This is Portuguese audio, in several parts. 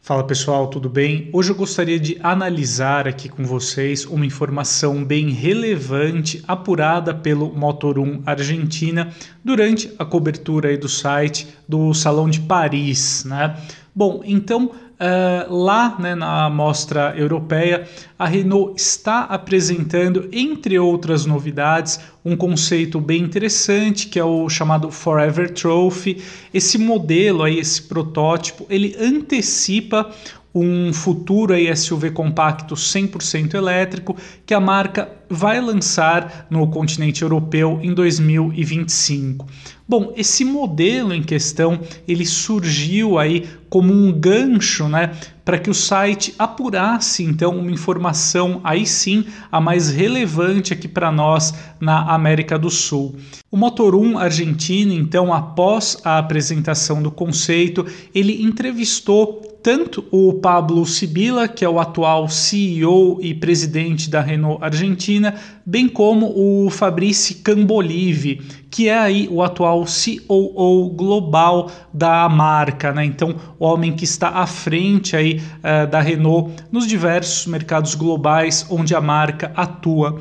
Fala pessoal, tudo bem? Hoje eu gostaria de analisar aqui com vocês uma informação bem relevante apurada pelo Motor1 Argentina durante a cobertura do site do Salão de Paris, né? Bom, então Uh, lá né, na mostra europeia, a Renault está apresentando, entre outras novidades, um conceito bem interessante que é o chamado Forever Trophy. Esse modelo, aí, esse protótipo, ele antecipa um futuro SUV compacto 100% elétrico que a marca vai lançar no continente europeu em 2025. Bom, esse modelo em questão, ele surgiu aí como um gancho, né, para que o site apurasse então uma informação aí sim a mais relevante aqui para nós na América do Sul. O Motor 1 argentino, então, após a apresentação do conceito, ele entrevistou tanto o Pablo Sibila, que é o atual CEO e presidente da Renault Argentina, bem como o Fabrice Cambolive, que é aí o atual COO global da marca, né? Então, o homem que está à frente aí uh, da Renault nos diversos mercados globais onde a marca atua.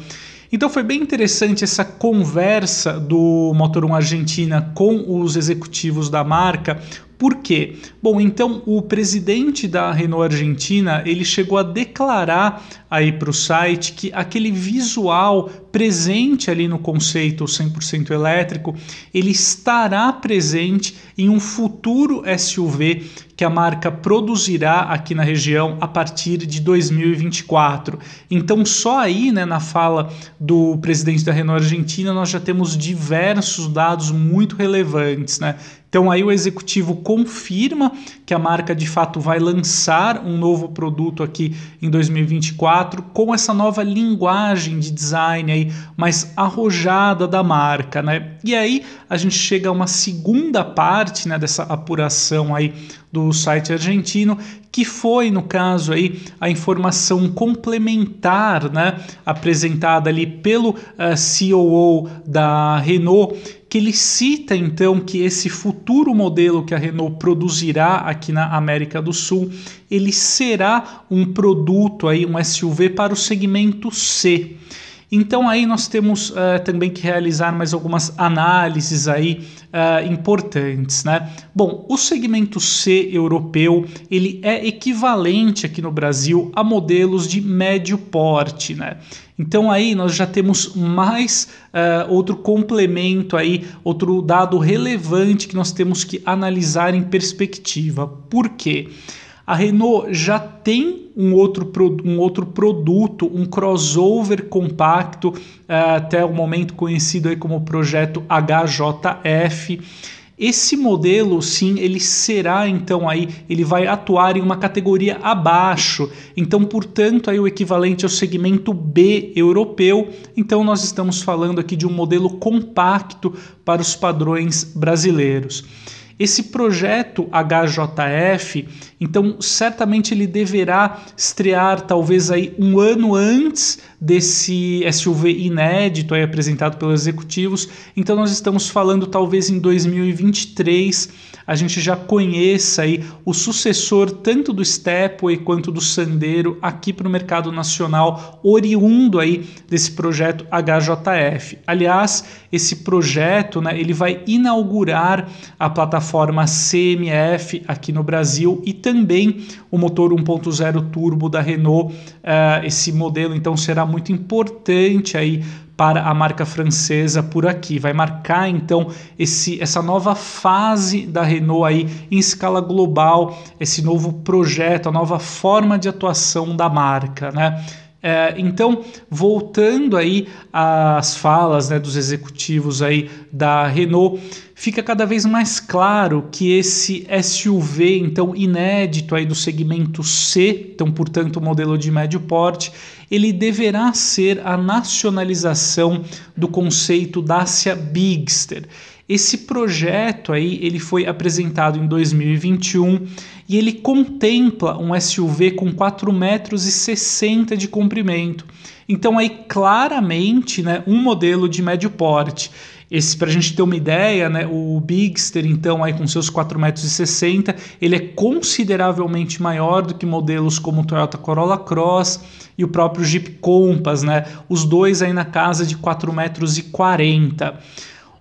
Então foi bem interessante essa conversa do Motor 1 Argentina com os executivos da marca, por quê? Bom, então o presidente da Renault Argentina ele chegou a declarar aí para o site que aquele visual presente ali no conceito 100% elétrico ele estará presente em um futuro SUV que a marca produzirá aqui na região a partir de 2024. Então, só aí, né, na fala do presidente da Renault Argentina, nós já temos diversos dados muito relevantes, né? Então aí o executivo confirma que a marca de fato vai lançar um novo produto aqui em 2024 com essa nova linguagem de design aí mais arrojada da marca, né? E aí a gente chega a uma segunda parte, né, dessa apuração aí do site argentino, que foi, no caso aí, a informação complementar, né, apresentada ali pelo uh, eh, COO da Renault, que ele cita então que esse futuro modelo que a Renault produzirá aqui na América do Sul, ele será um produto aí, um SUV para o segmento C. Então aí nós temos uh, também que realizar mais algumas análises aí uh, importantes, né? Bom, o segmento C europeu ele é equivalente aqui no Brasil a modelos de médio porte, né? Então aí nós já temos mais uh, outro complemento aí, outro dado relevante que nós temos que analisar em perspectiva. Por quê? A Renault já tem um outro, um outro produto, um crossover compacto, uh, até o momento conhecido aí como projeto HJF. Esse modelo, sim, ele será então aí, ele vai atuar em uma categoria abaixo. Então, portanto, aí o equivalente ao segmento B europeu. Então, nós estamos falando aqui de um modelo compacto para os padrões brasileiros. Esse projeto HJF, então certamente ele deverá estrear talvez aí um ano antes desse SUV inédito aí apresentado pelos executivos. Então nós estamos falando talvez em 2023 a gente já conheça aí o sucessor tanto do Stepway quanto do Sandero aqui para o mercado nacional, oriundo aí desse projeto HJF. Aliás, esse projeto, né, ele vai inaugurar a plataforma CMF aqui no Brasil e também o motor 1.0 turbo da Renault. Uh, esse modelo então será muito importante aí para a marca francesa por aqui. Vai marcar então esse, essa nova fase da Renault aí em escala global, esse novo projeto, a nova forma de atuação da marca, né? É, então, voltando aí às falas né, dos executivos aí da Renault, fica cada vez mais claro que esse SUV, então inédito aí do segmento C, então portanto modelo de médio porte, ele deverá ser a nacionalização do conceito Dacia Bigster. Esse projeto aí ele foi apresentado em 2021 e ele contempla um SUV com 4,60 metros de comprimento. Então aí claramente, né, um modelo de médio porte. Esse, para a gente ter uma ideia, né, o Bigster, então, aí com seus 4,60 metros, ele é consideravelmente maior do que modelos como o Toyota Corolla Cross e o próprio Jeep Compass, né? Os dois aí na casa de 4,40 metros.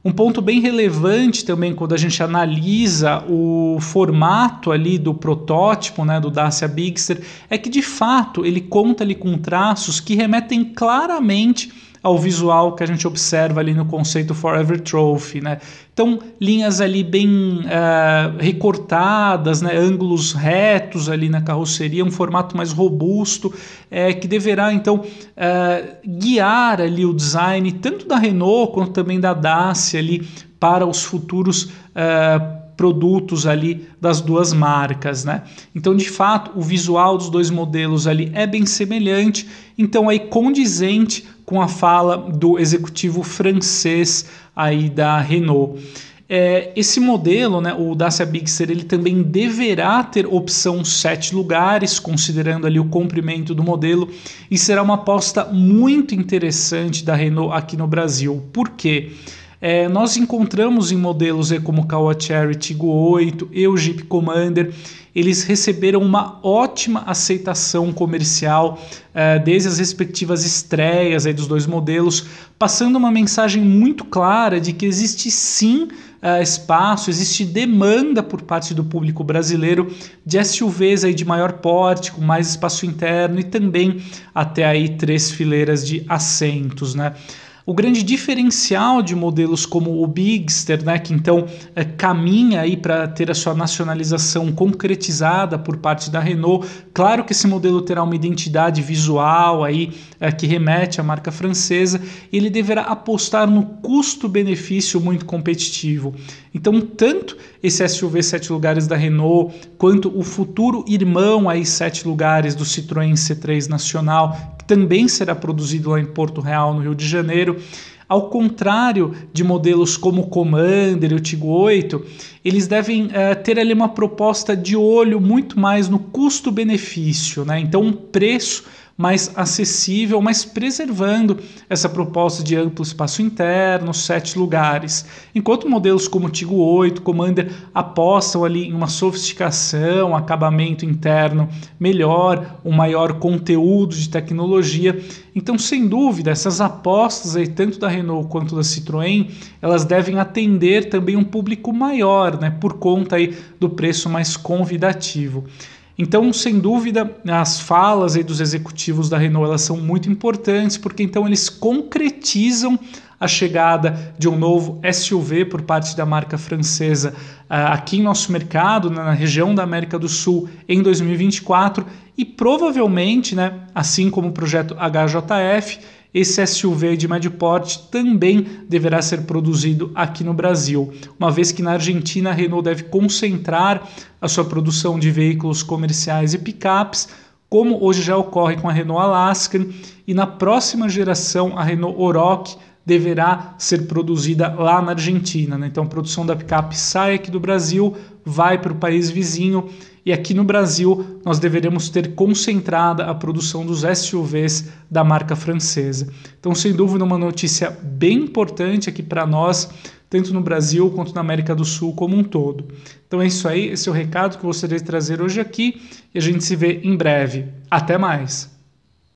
Um ponto bem relevante também quando a gente analisa o formato ali do protótipo, né, do Dacia Bigster, é que de fato ele conta ali com traços que remetem claramente ao visual que a gente observa ali no conceito Forever Trophy, né? Então, linhas ali bem uh, recortadas, né? ângulos retos ali na carroceria, um formato mais robusto, é, que deverá então uh, guiar ali o design tanto da Renault quanto também da Dacia ali para os futuros uh, produtos ali das duas marcas, né? Então, de fato, o visual dos dois modelos ali é bem semelhante, então aí condizente com a fala do executivo francês aí da Renault. É, esse modelo, né, o Dacia Bigster, ele também deverá ter opção sete lugares, considerando ali o comprimento do modelo, e será uma aposta muito interessante da Renault aqui no Brasil. Por quê? É, nós encontramos em modelos como o Kawa Cherry Tiggo 8 e o Jeep Commander, eles receberam uma ótima aceitação comercial é, desde as respectivas estreias aí dos dois modelos, passando uma mensagem muito clara de que existe sim uh, espaço, existe demanda por parte do público brasileiro de SUVs aí de maior porte, com mais espaço interno e também até aí três fileiras de assentos, né? O grande diferencial de modelos como o Bigster, né, que então é, caminha aí para ter a sua nacionalização concretizada por parte da Renault, claro que esse modelo terá uma identidade visual aí é, que remete à marca francesa, e ele deverá apostar no custo-benefício muito competitivo. Então, tanto esse SUV sete lugares da Renault, quanto o futuro irmão aí sete lugares do Citroën C3 Nacional, também será produzido lá em Porto Real, no Rio de Janeiro. Ao contrário de modelos como o Commander e o Tiggo 8, eles devem uh, ter ali uma proposta de olho muito mais no custo-benefício, né? Então, um preço mais acessível, mas preservando essa proposta de amplo espaço interno, sete lugares. Enquanto modelos como o Tigo 8, Commander apostam ali em uma sofisticação, acabamento interno melhor, um maior conteúdo de tecnologia. Então, sem dúvida, essas apostas aí, tanto da Renault quanto da Citroën, elas devem atender também um público maior, né, por conta aí do preço mais convidativo. Então, sem dúvida, as falas aí dos executivos da Renault elas são muito importantes, porque então eles concretizam a chegada de um novo SUV por parte da marca francesa uh, aqui em nosso mercado, na região da América do Sul, em 2024, e provavelmente, né, assim como o projeto HJF, esse SUV de médio porte também deverá ser produzido aqui no Brasil, uma vez que na Argentina a Renault deve concentrar a sua produção de veículos comerciais e picapes, como hoje já ocorre com a Renault Alaskan, e na próxima geração a Renault Oroch deverá ser produzida lá na Argentina. Né? Então a produção da picape sai aqui do Brasil, vai para o país vizinho e aqui no Brasil nós deveremos ter concentrada a produção dos SUVs da marca francesa. Então, sem dúvida, uma notícia bem importante aqui para nós, tanto no Brasil quanto na América do Sul como um todo. Então é isso aí, esse é o recado que eu gostaria de trazer hoje aqui e a gente se vê em breve. Até mais!